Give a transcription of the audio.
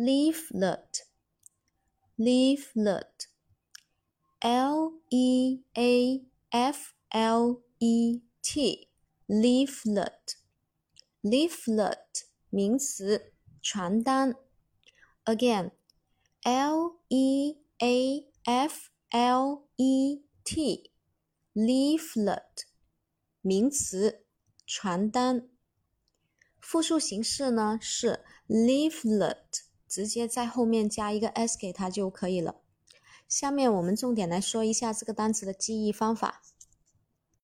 leaflet，leaflet，l e a f l e t，leaflet，leaflet 名词，传单。Again，l e a f l e t，leaflet 名词，传单。复数形式呢是 leaflet， 直接在后面加一个 s 给它就可以了。下面我们重点来说一下这个单词的记忆方法。